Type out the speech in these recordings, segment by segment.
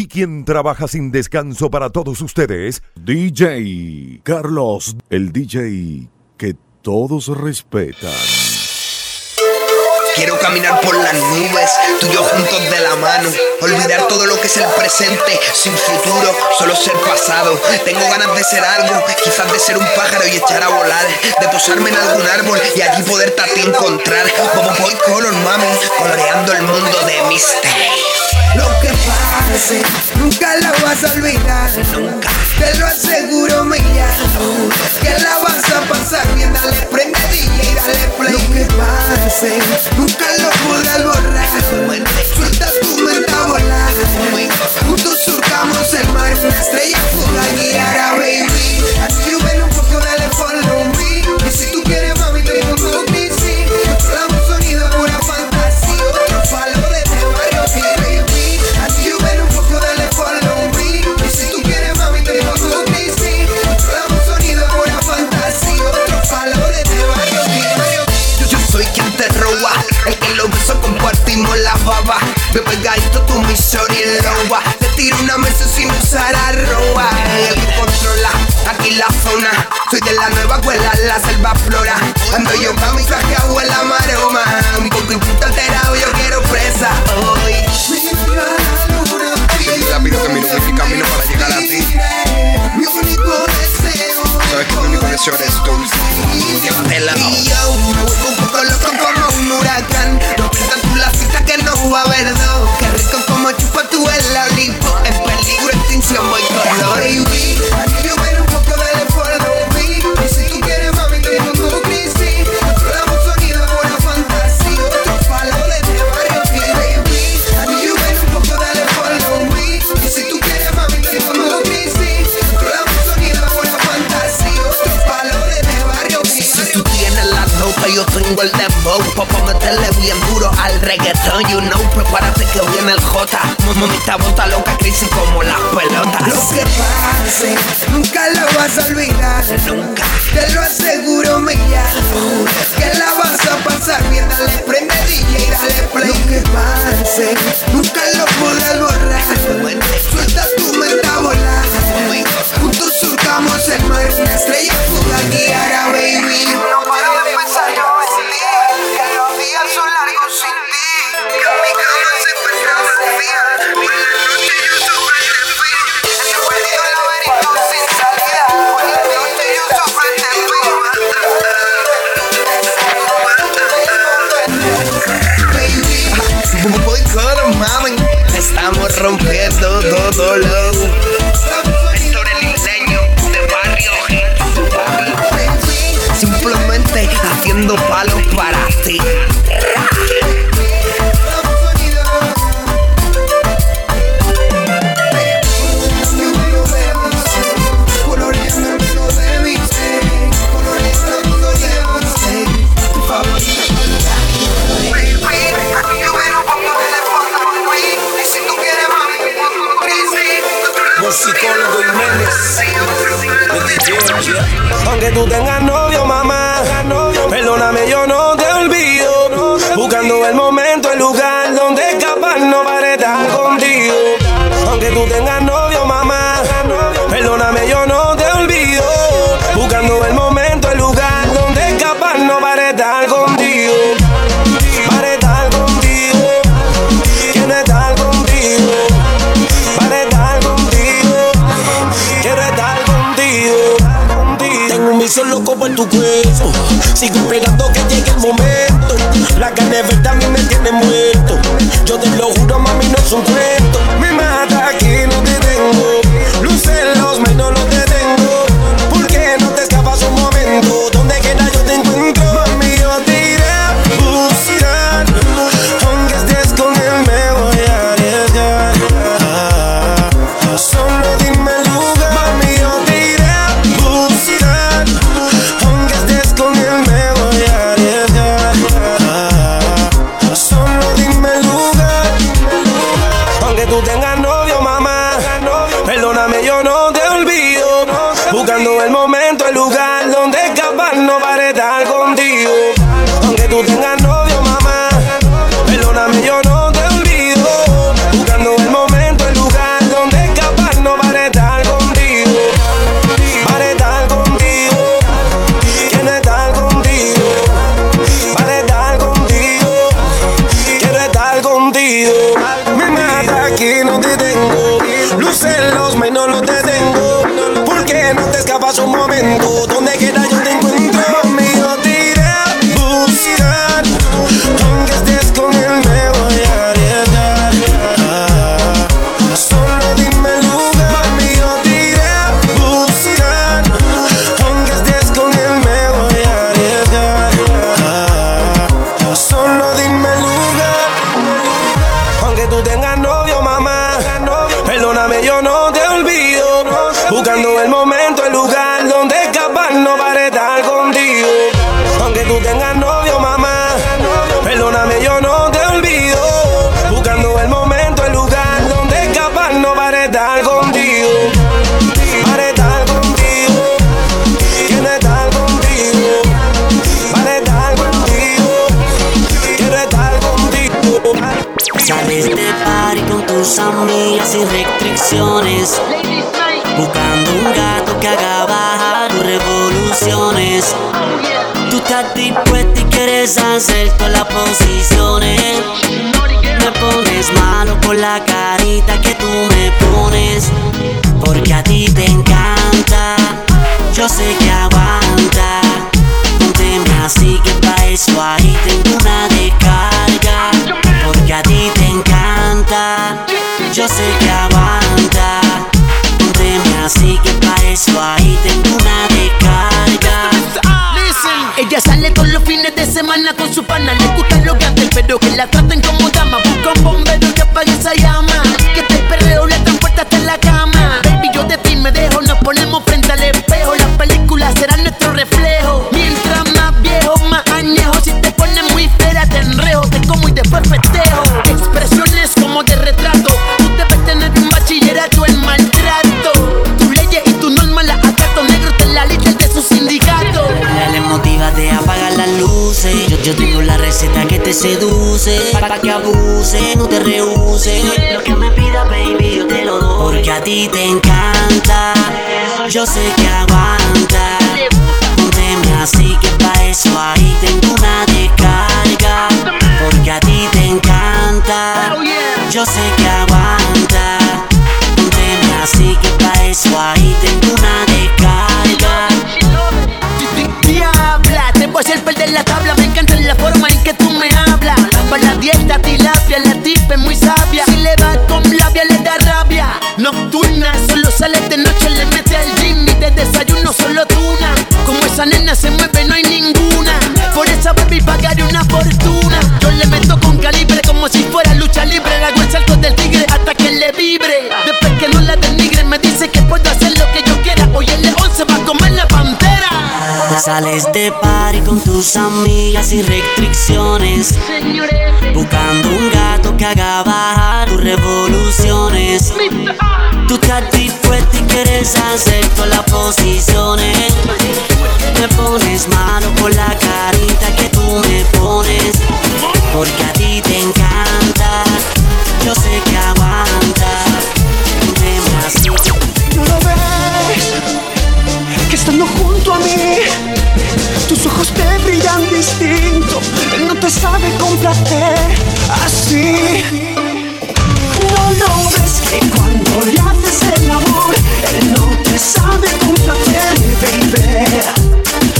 y quien trabaja sin descanso para todos ustedes, DJ Carlos, el DJ que todos respetan. Quiero caminar por las nubes, tú y yo juntos de la mano. Olvidar todo lo que es el presente, sin futuro, solo ser pasado. Tengo ganas de ser algo, quizás de ser un pájaro y echar a volar. De posarme en algún árbol y allí poderte a ti encontrar. Como boy color, mami, coloreando el mundo de misterio. Lo que pase, nunca lo vas a olvidar. Nunca. Te lo aseguro, llamo. Que la vas a pasar bien, dale prende DJ, dale play. Lo que pase, nunca lo podrás borrar. Suelta tu mente a volar. Juntos surcamos el mar, una estrella fuga guiará, baby. Así ven un poco, dale follow me. Y si tú quieres, baba. Me pegadito tu y loba. Te tiro una mesa sin usar arroba. El que controla aquí la zona. Soy de la nueva escuela, la selva flora. Ando yo pa' mi traje abuela maroma. Un poco alterado, yo quiero presa hoy. Rápido camino, mi camino para llegar a ti. Sabes que mi único deseo eres tú. Te la Y yo me vuelvo un poco loco como un huracán. No pierdas tú la cita que no va a haber dos. Qué rico como chupa tú el olivo. En peligro, extinción, voy con reggaetón You know, prepárate que viene el J Mamita bota loca, crisis como las pelotas Lo que pase, nunca lo vas a olvidar. Nunca. Te lo aseguro, me llamo. Que la vas a pasar bien, dale prende DJ, dale play. Lo que pase, nunca lo podrás borrar. Suelta tu mente a volar. Juntos surcamos el mar, una estrella fuga guiará, baby. No todo lo Héctor Tú tengas novio, mamá, perdóname, yo no te olvido. Buscando el momento, el lugar donde capaz no para estar contigo. Aunque tú tengas novio, cuerpo. Sigo hacer todas las posiciones. Con su pana. Le gustan los grandes, pero que la traten como dama. Pa, pa' que abuse, no te rehuse. Lo que me pida, baby, yo te lo doy. Porque a ti te encanta. Yo sé que aguanta. Pónteme así que pa' eso ahí tengo una descarga. Porque a ti te encanta. Yo sé que aguanta. Pónteme así que pa' eso ahí dieta, tilapia, la tipa es muy sabia. Si le va con labia, le da rabia. Nocturna, solo sale de noche, le mete al gym y de desayuno solo tuna. Como esa nena se mueve, no hay ninguna. Por esa baby pagaré una fortuna. Yo le meto con calibre como si fuera lucha libre. Le hago el salto del tigre hasta que le vibre. Después que no la denigre, me dice que puedo hacer lo que yo quiera. Hoy león Sales de party con tus amigas sin restricciones. Buscando un gato que haga bajar tus revoluciones. Tú estás dispuesta y quieres hacer todas las posiciones. Me pones malo por la carita que tú me pones. Porque a ti te encanta. Yo sé que aguanta. Él no te sabe complacer así. No lo ves que cuando le haces el amor, él no te sabe complacer, baby.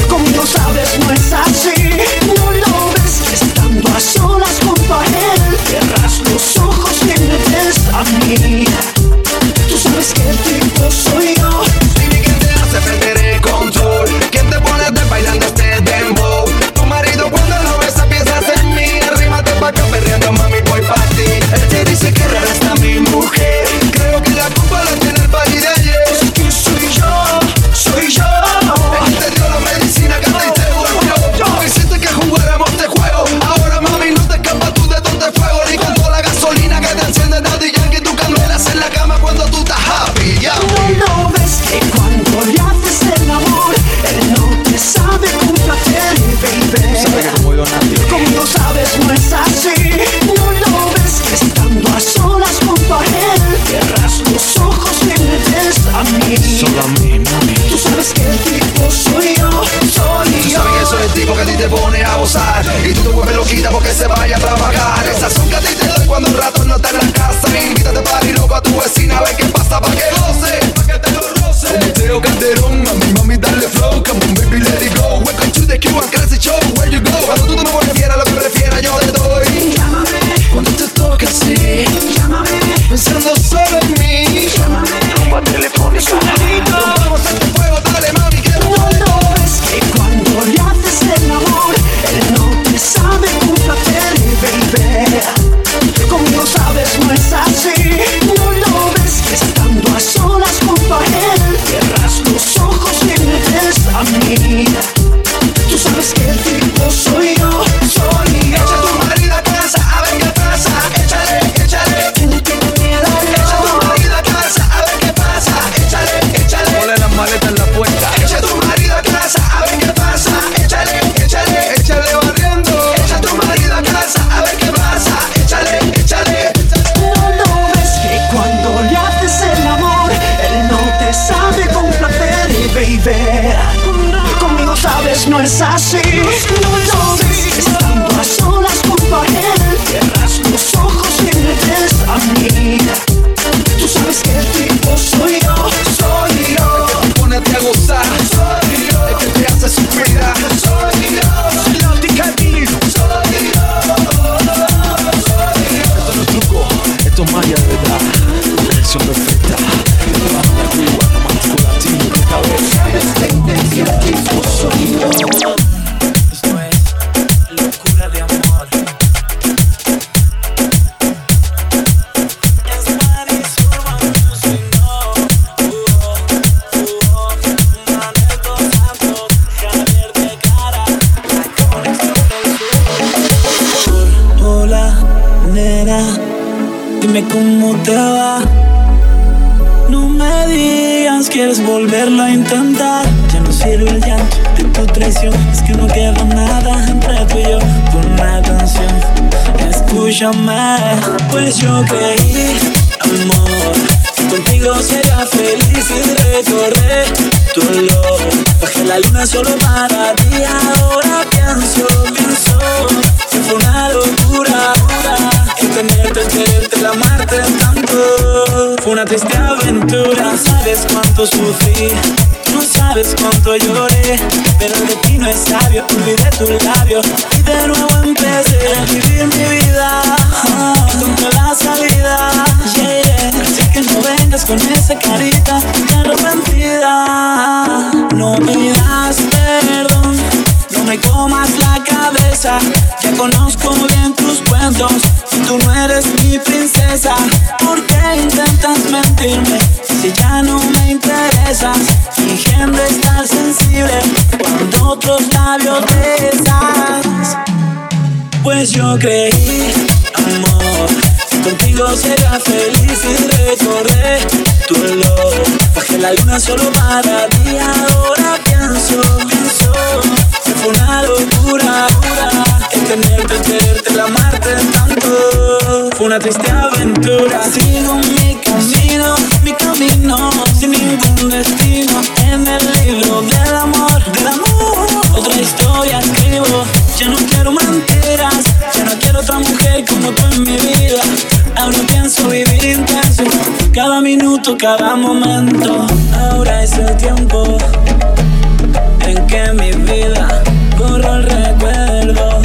Como sabes, no es así. No lo ves que estando a solas junto a él, cierras los ojos y me ves a mí. Tú sabes que tipo soy yo. vive. Conmigo sabes, no es así. No, Estando a solas junto a él, cierras los ojos y me ves a mí. Pues yo creí, amor, contigo sería feliz y recorrer tu olor. Bajé la luna solo para ti, ahora pienso, pienso, fue una locura, el quererte, el amarte tanto. Fue una triste aventura, sabes cuánto sufrí. No sabes cuánto lloré, pero el destino es sabio. Olvidé tu labio y de nuevo empecé a vivir mi vida. Con la salida, yeah. Así que no vengas con esa carita de arrepentida. No pidas perdón, no me comas la cabeza. Ya conozco bien tus cuentos y tú no eres mi princesa. ¿Por qué intentas mentirme si ya no me interesas? Fingiendo estar sensible cuando otros labios besas. Pues yo creí, amor, contigo sería feliz y recorrer tu olor. Bajé la luna solo para ti, ahora pienso, pienso fue una locura, el quererte, el amarte tanto. Fue una triste aventura. Sigo mi camino, mi camino, sin ningún destino. En el libro del amor, del amor, otra historia escribo. Ya no quiero mentiras, ya no quiero otra mujer como tú en mi vida. Ahora pienso vivir intenso, cada minuto, cada momento. Ahora es el tiempo en que mi vida borro el recuerdo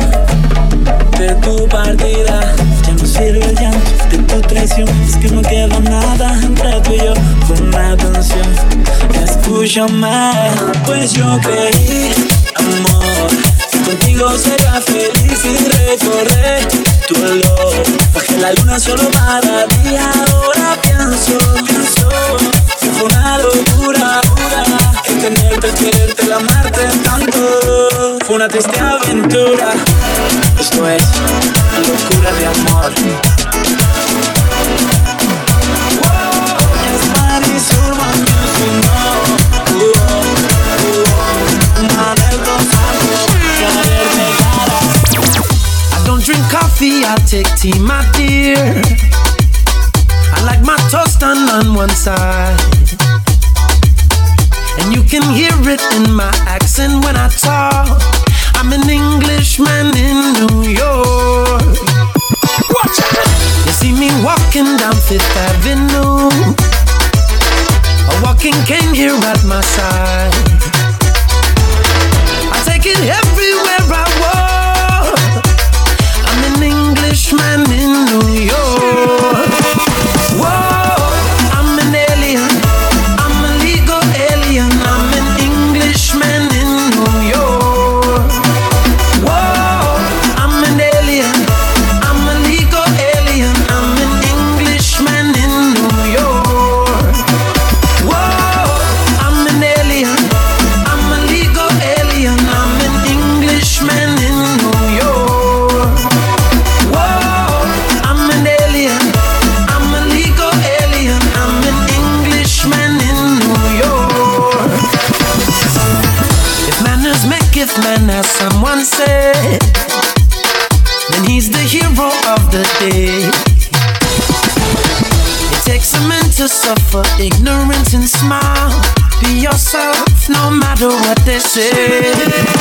de tu partida. Ya no sirve el llanto de tu traición. Es que no queda nada entre tú y yo. Fue una canción. Escúchame, pues yo creí, amor. Contigo sería feliz y recorrer tu olor. Bajé la luna solo para ti. Ahora pienso, pienso fue una locura. El tenerte, el quererte, el amarte tanto. Fue una triste aventura. Esto es locura de amor. I don't drink coffee, I take tea, my dear. I like my toast done on one side. can hear it in my accent when I talk. I'm an Englishman in New York. Watch out! You see me walking down Fifth Avenue. A walking cane here at my side. I take it everywhere I walk. I'm an Englishman in atardecer.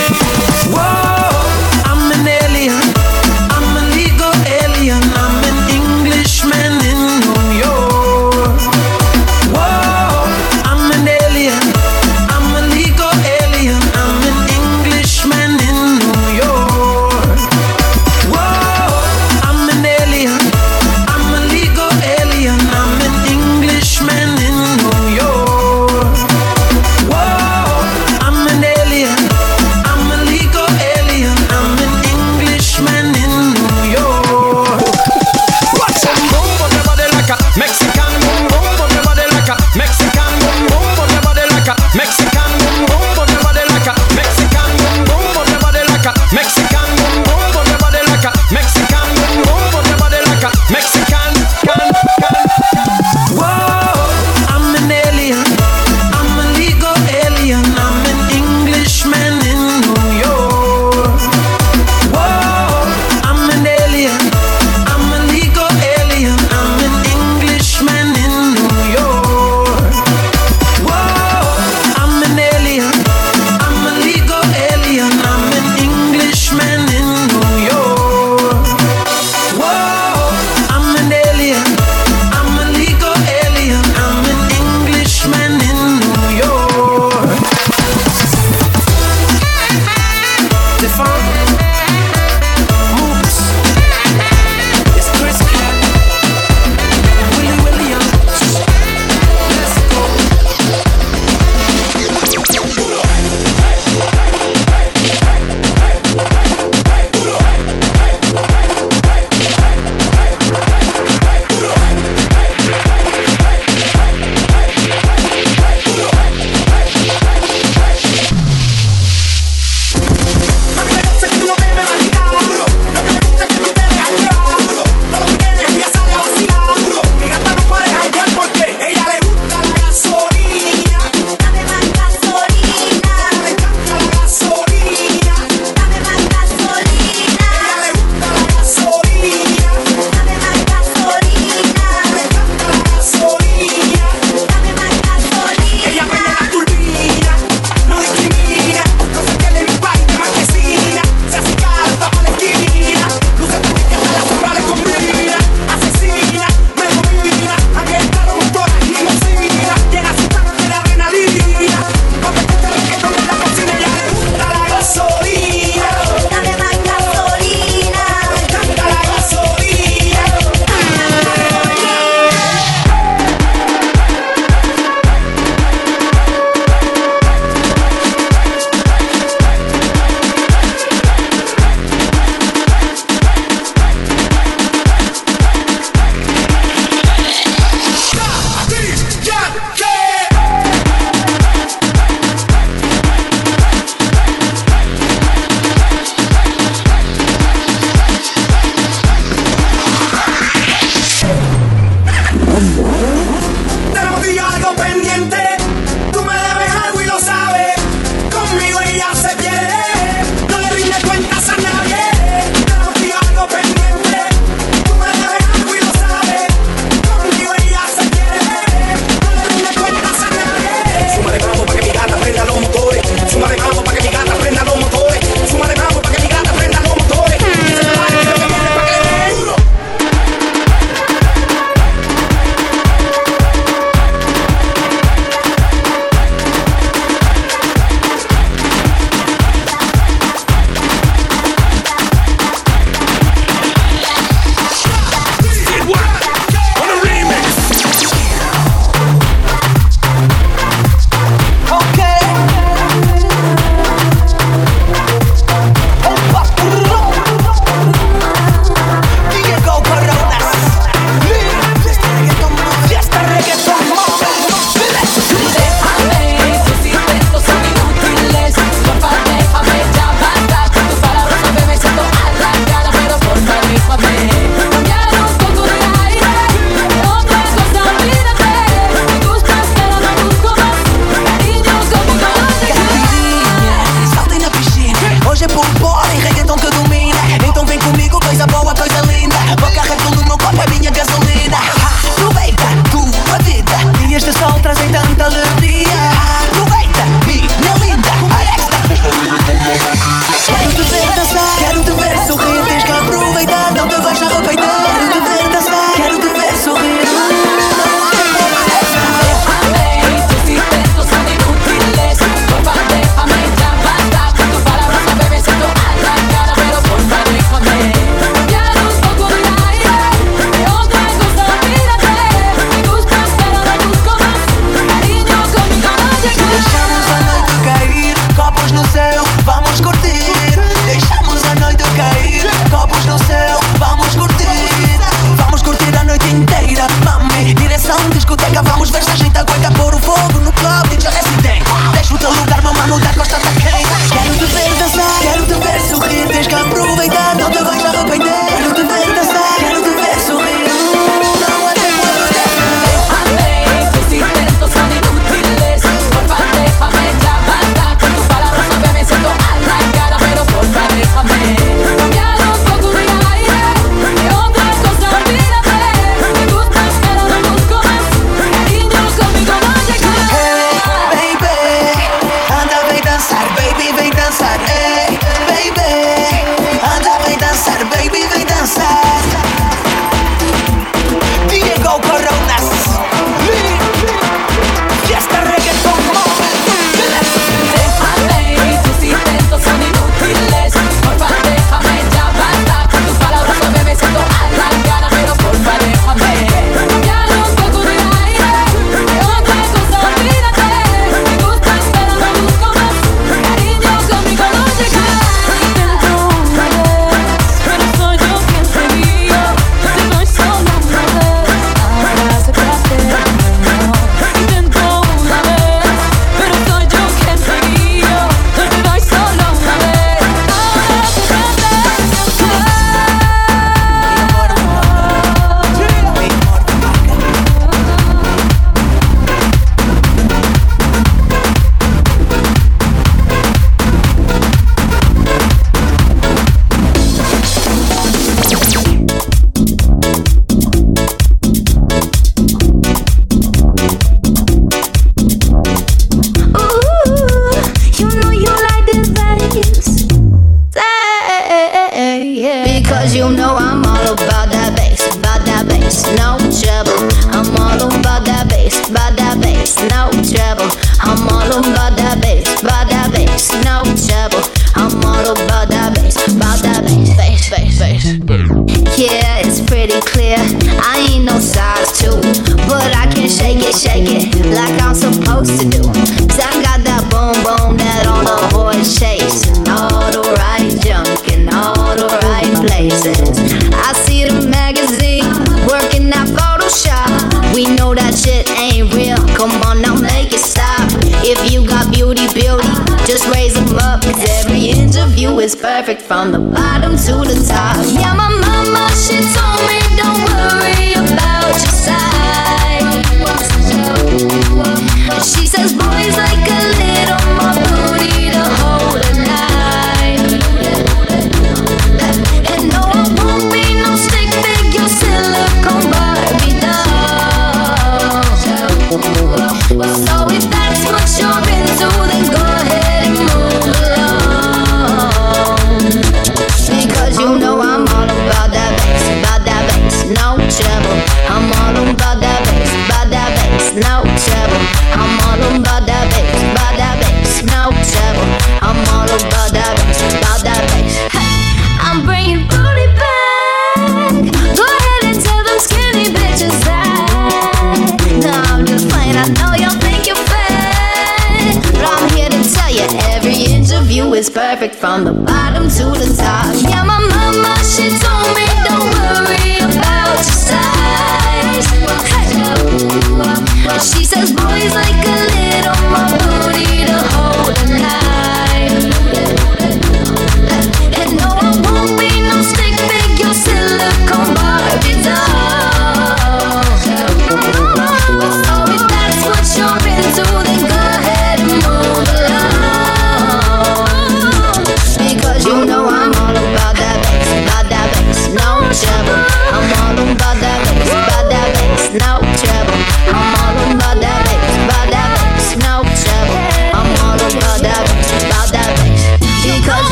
faces. I see the magazine, working that Photoshop. We know that shit ain't real. Come on now, make it stop. If you got beauty, beauty, just raise them up. Cause every interview is perfect from the bottom to the top. Yeah, my mama, she on.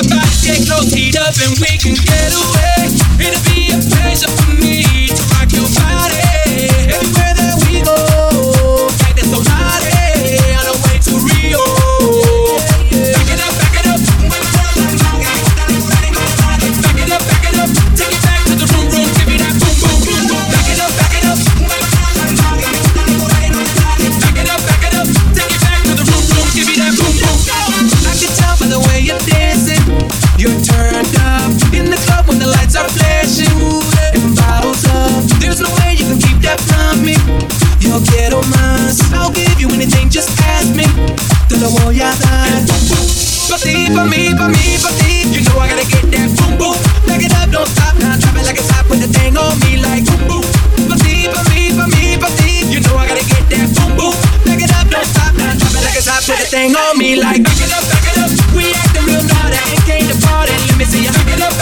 get close, heat up, and we can get away. It'll be a pleasure for me to rock your body everywhere that we go. lo voy a dar. Pasí pa' mí, pa' mí, pa' ti. You know I gotta get that boom boom. Back it up, don't stop now. Drop it like it's hot with the thing on me like boom boom. Pasí pa' mí, pa' mí, pa' ti. You know I gotta get that boom boom. Back it up, don't stop now. Drop it like it's hot with the thing on me like back it up, back it up. We acting real naughty, came to party. Let me see you back it up.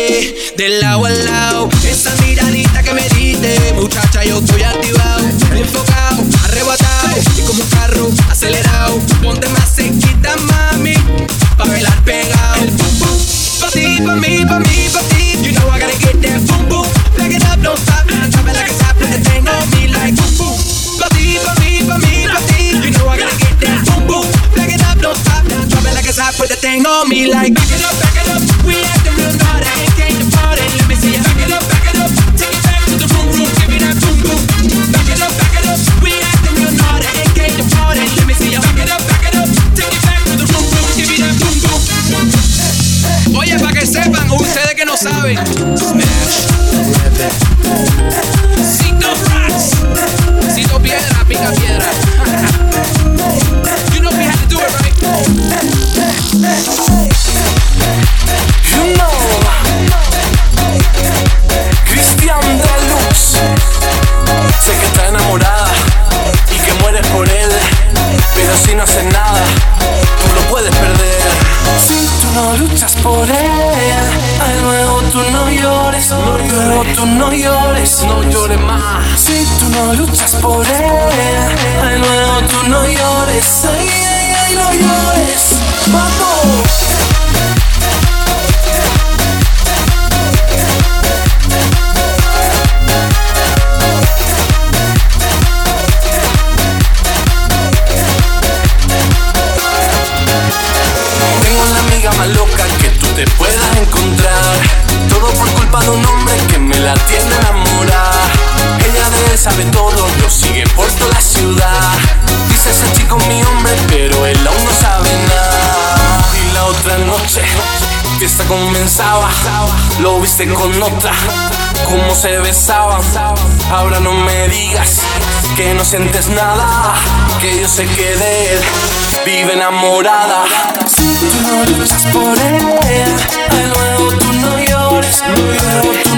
de lado a lado. Esa miradita que me diste, muchacha, yo estoy activado, enfocado, arrebatado. Y como un carro acelerado, ponte más cerquita, mami, pa' bailar pegado. El boom, boom, pa' ti, pa' mí, pa' mí, pa' ti. You know I gotta get that boom, boom. Back it up, don't stop, drop it like a top, like a thing on me, like boom, boom. Pa' ti, pa' mí, pa' mí, pa' ti. You know I gotta get that boom, boom. Back it up, don't stop, drop it like a top, put the thing on me, like back it up, back it up. la tienda enamorada. Ella de él sabe todo, lo sigue por toda la ciudad. Dice ese chico mi hombre, pero él aún no sabe nada. Y la otra noche, fiesta comenzaba, lo viste con otra, cómo se besaban. Ahora no me digas que no sientes nada, que yo sé que de él vive enamorada. Si tú no luchas por él, de nuevo tú no llores, no llores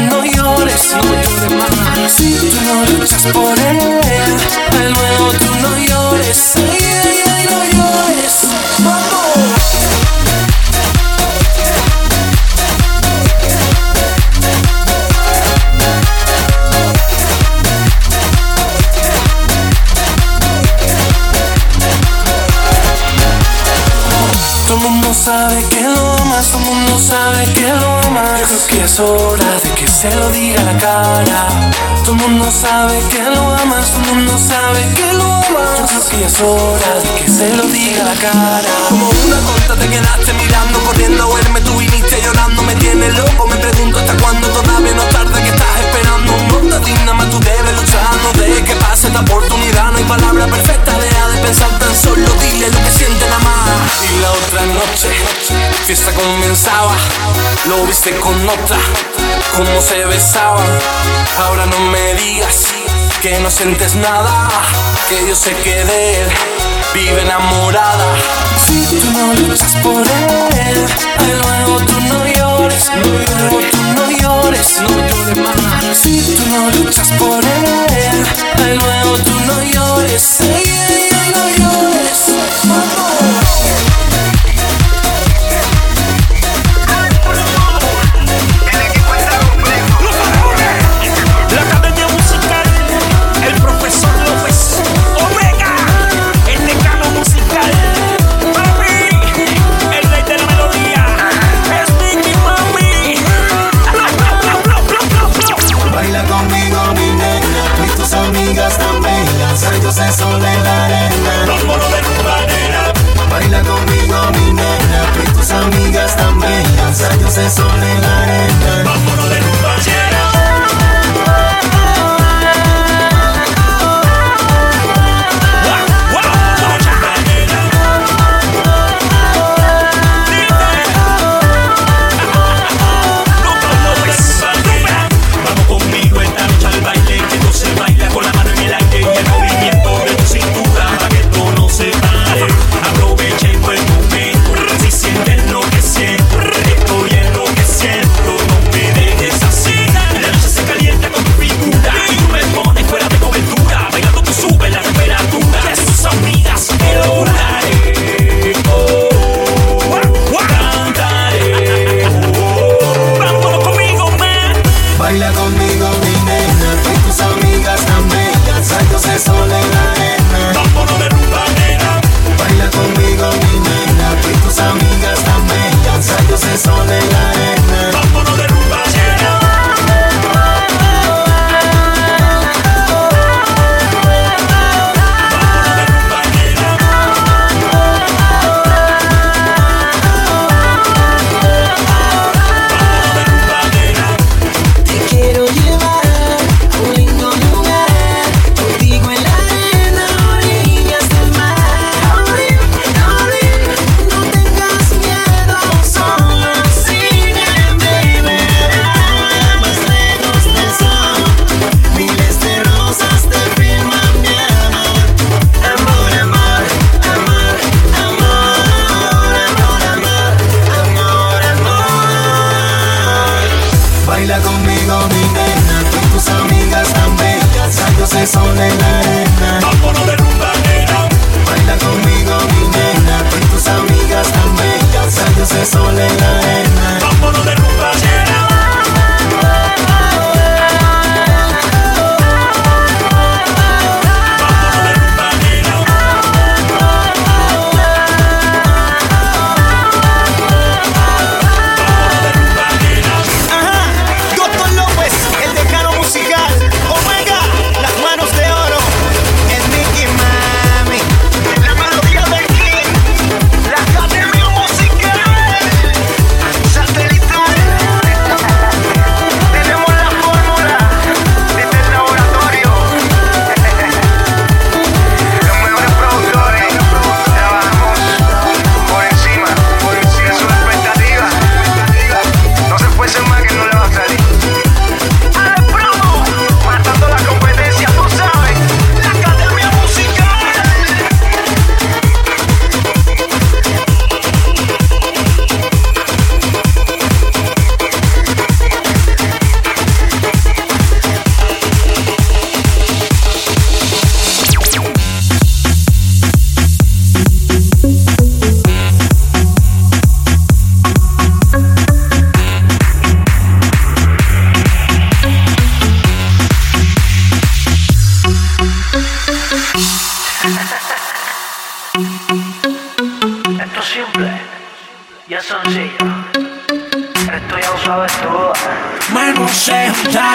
llores, no llores más. Si tú no luchas por él, de nuevo tú no llores. Ay, ay, ay, no llores. besos que es hora de que se lo diga la cara. Todo el mundo sabe que lo amas, todo el mundo sabe que lo amas. Yo creo que es hora de que se lo diga la cara. Como una tonta te quedaste mirando, corriendo a verme, tú viniste llorando, me tienes loco. Me pregunto hasta cuándo todavía no tarda que estás más tú debes luchar, no dejes que pase esta oportunidad. No hay palabra perfecta, deja de pensar tan solo, dile lo que siente la más. Y la otra noche, fiesta comenzaba, lo viste con otra, cómo se besaba. Ahora no me digas que no sientes nada, que yo sé que de él vive enamorada. Si tú no luchas por él, luego tú no llores, luego tú no llores, no llores más. Si tú no luchas por él, luego tú no llores, no llores.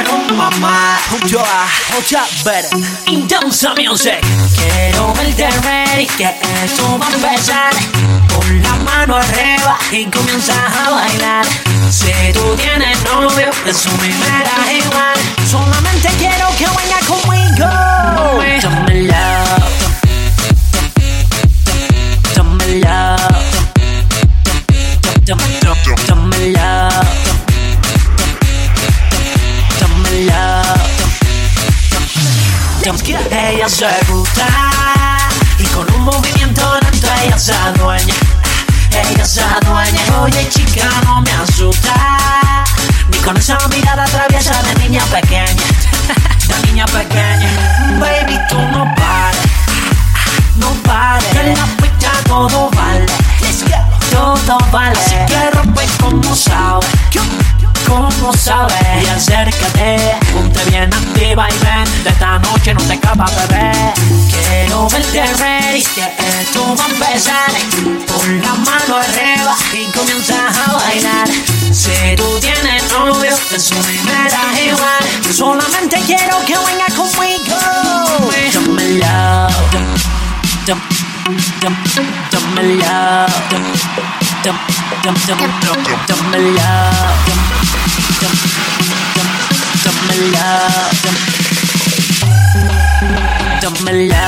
Con mamá. Junto a Ocha Better In Danza Music. Quiero verte ready que esto va a empezar. Pon la mano arriba y comienza a bailar. Si tú tienes novio, eso me da igual. Solamente quiero que venga conmigo. Dame love ella se gusta y con un movimiento lento ella se adueña. Ella se adueña. Oye chica no me asusta ni con esa mirada traviesa de niña pequeña, de niña pequeña. Baby tú no pares, no pares. En la pista todo vale, todo vale. Así que rompe como sabes como sabes. Y acércate, ponte bien activa y ven. De esta noche no te escapas, bebé. Quiero verte ready, que esto va a empezar. Pon la mano arriba y comienza a bailar. Si tú tienes novio, eso me da igual. Solamente quiero que venga conmigo. Dame love, dame, dame, dame love, love. Dame love, dame love.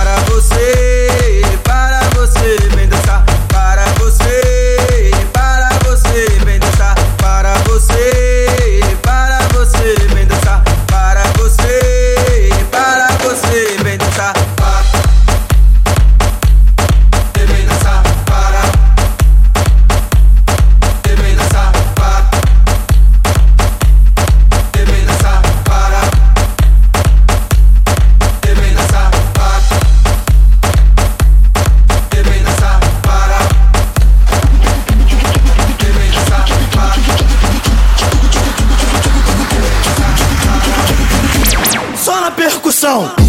down.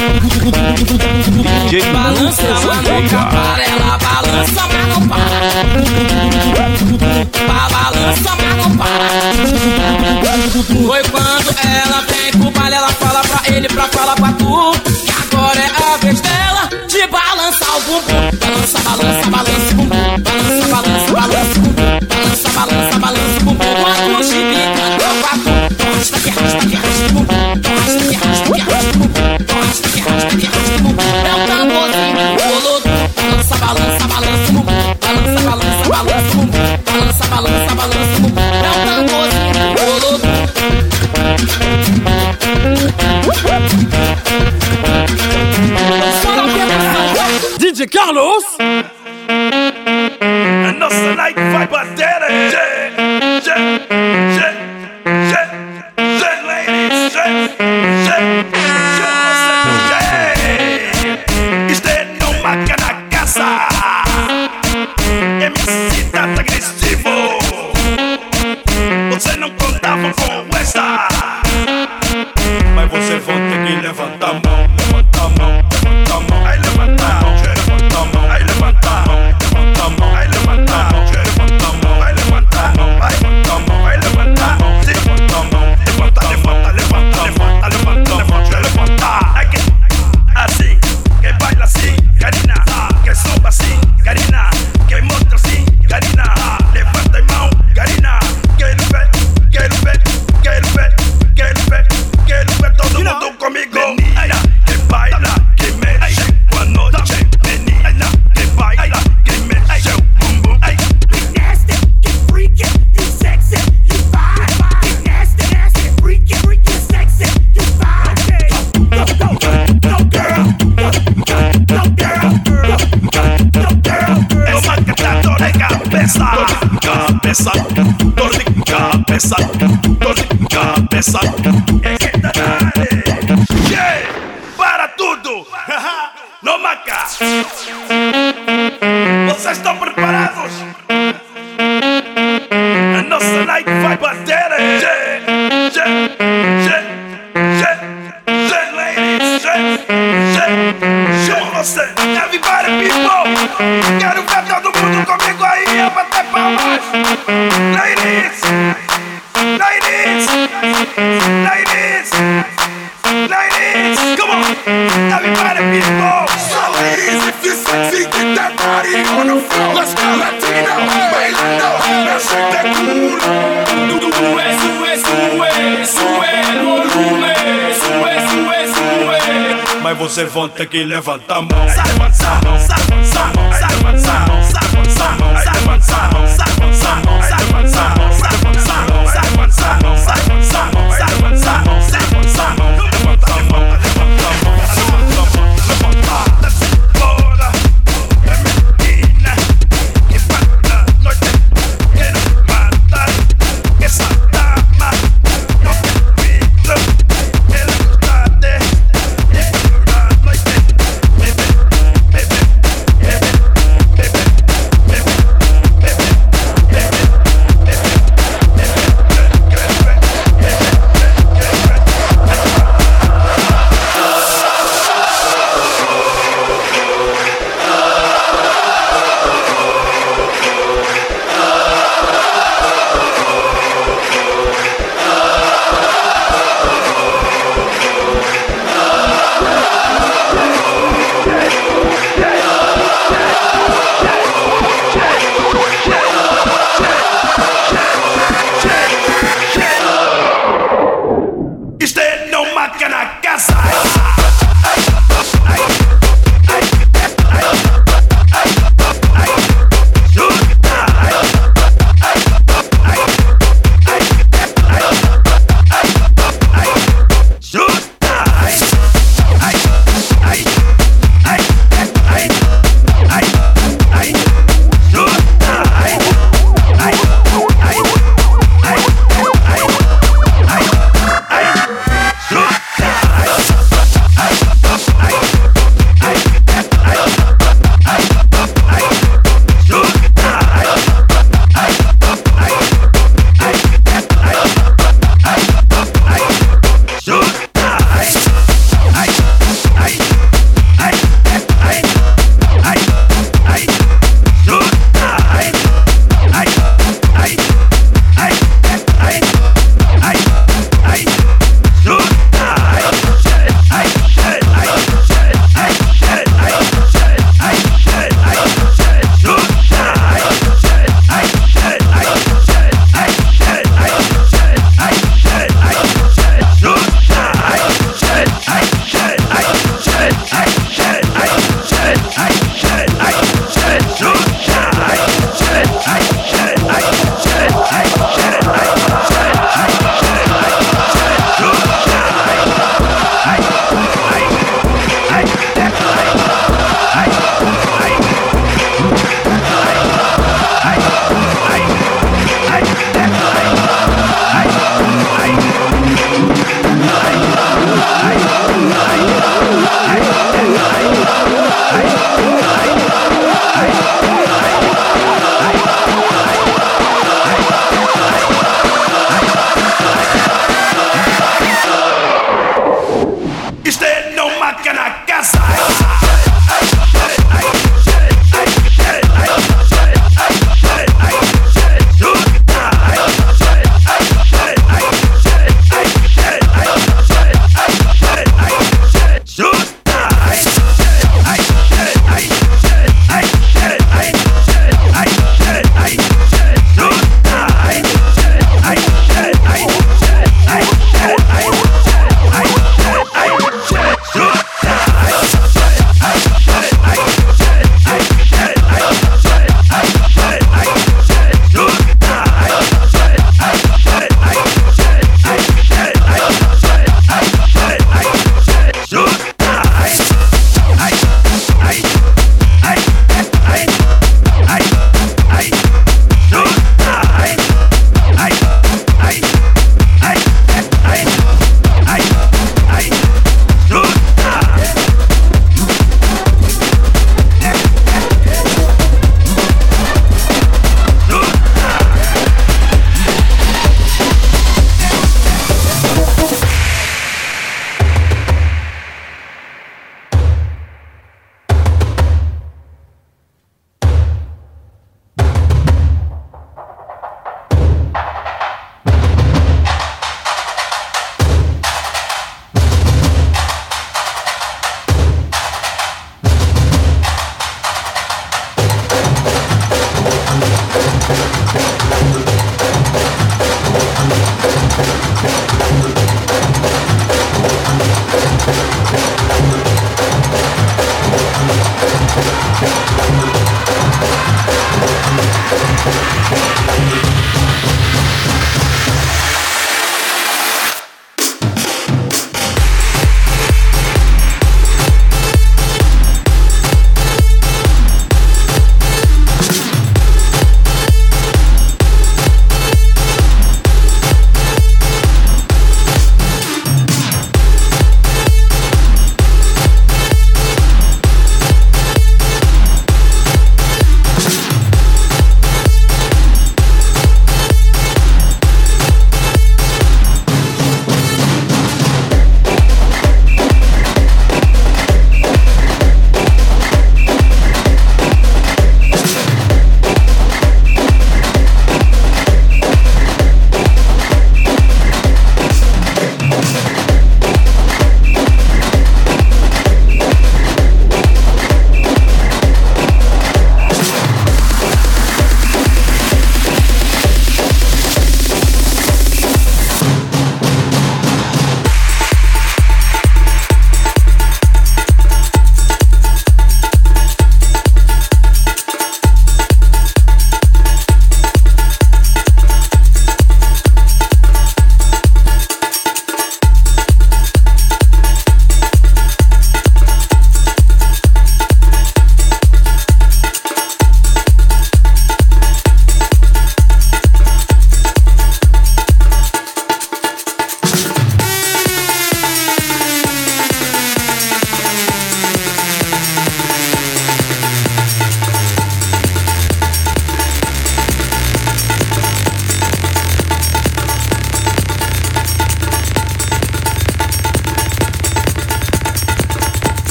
Para. Balança, mas nunca para. Ela balança, mas não para. Ba- Balança, mas não para. Foi quando ela vem pro baile, ela fala pra ele, pra falar pra tu. Que agora é a vez dela de balançar o bumbum. Balança, balança, balança ¡Carlos! Dale para el piso. So easy sexy, get that body on the floor. Let's go bailando, now shake that culo. Sube, sube, sube el sube, sube, sube. Mas você volta que levanta a mão. Sai, sai, sai, sai, sai, sai, sai.